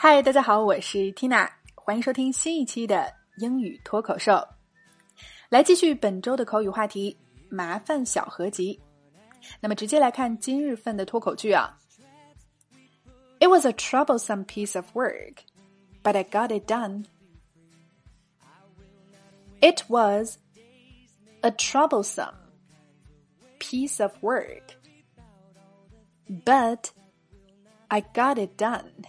嗨，大家好，我是 Tina，欢迎收听新一期的英语脱口秀。来继续本周的口语话题——麻烦小合集。那么直接来看今日份的脱口剧啊。It was a troublesome piece of work, but I got it done. It was a troublesome piece of work, but I got it done.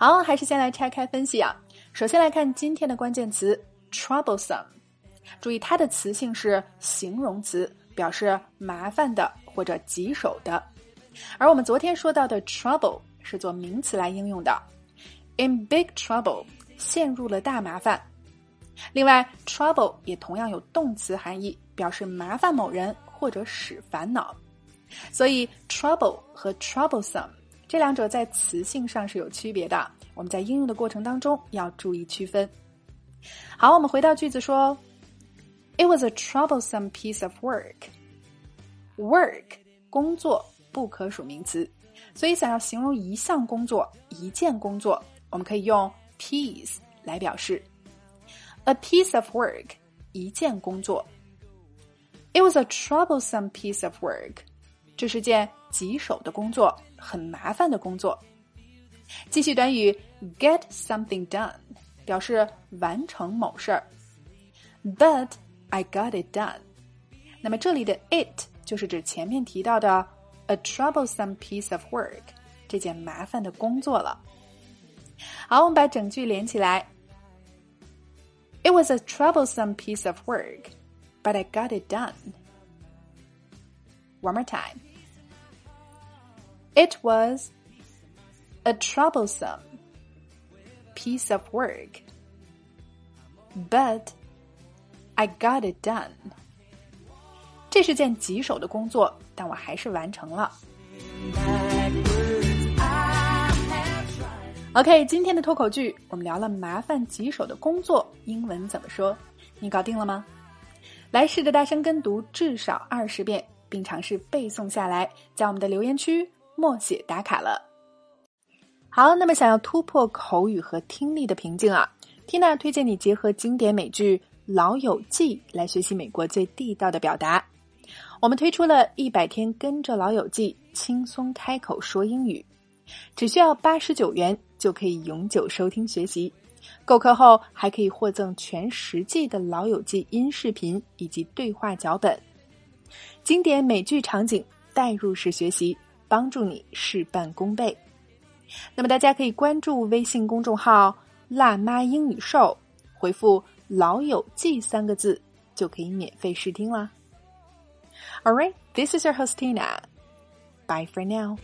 好，还是先来拆开分析啊。首先来看今天的关键词 troublesome，注意它的词性是形容词，表示麻烦的或者棘手的。而我们昨天说到的 trouble 是做名词来应用的，in big trouble，陷入了大麻烦。另外，trouble 也同样有动词含义，表示麻烦某人或者使烦恼。所以，trouble 和 troublesome 这两者在词性上是有区别的，我们在应用的过程当中要注意区分。好，我们回到句子说：“It was a troublesome piece of work.” Work 工作不可数名词，所以想要形容一项工作、一件工作，我们可以用 piece 来表示。A piece of work，一件工作。It was a troublesome piece of work，这是件棘手的工作，很麻烦的工作。继续短语 get something done，表示完成某事儿。But I got it done。那么这里的 it 就是指前面提到的 a troublesome piece of work，这件麻烦的工作了。好，我们把整句连起来。It was a troublesome piece of work, but I got it done. One more time. It was a troublesome piece of work, but I got it done. 这是件棘手的工作，但我还是完成了。OK，今天的脱口剧我们聊了麻烦棘手的工作，英文怎么说？你搞定了吗？来试着大声跟读至少二十遍，并尝试背诵下来，在我们的留言区默写打卡了。好，那么想要突破口语和听力的瓶颈啊，Tina 推荐你结合经典美剧《老友记》来学习美国最地道的表达。我们推出了一百天跟着老友记轻松开口说英语，只需要八十九元就可以永久收听学习。购课后还可以获赠全十季的老友记音视频以及对话脚本，经典美剧场景代入式学习，帮助你事半功倍。那么大家可以关注微信公众号“辣妈英语秀”，回复“老友记”三个字就可以免费试听啦。All right, this is your hostina. Bye for now.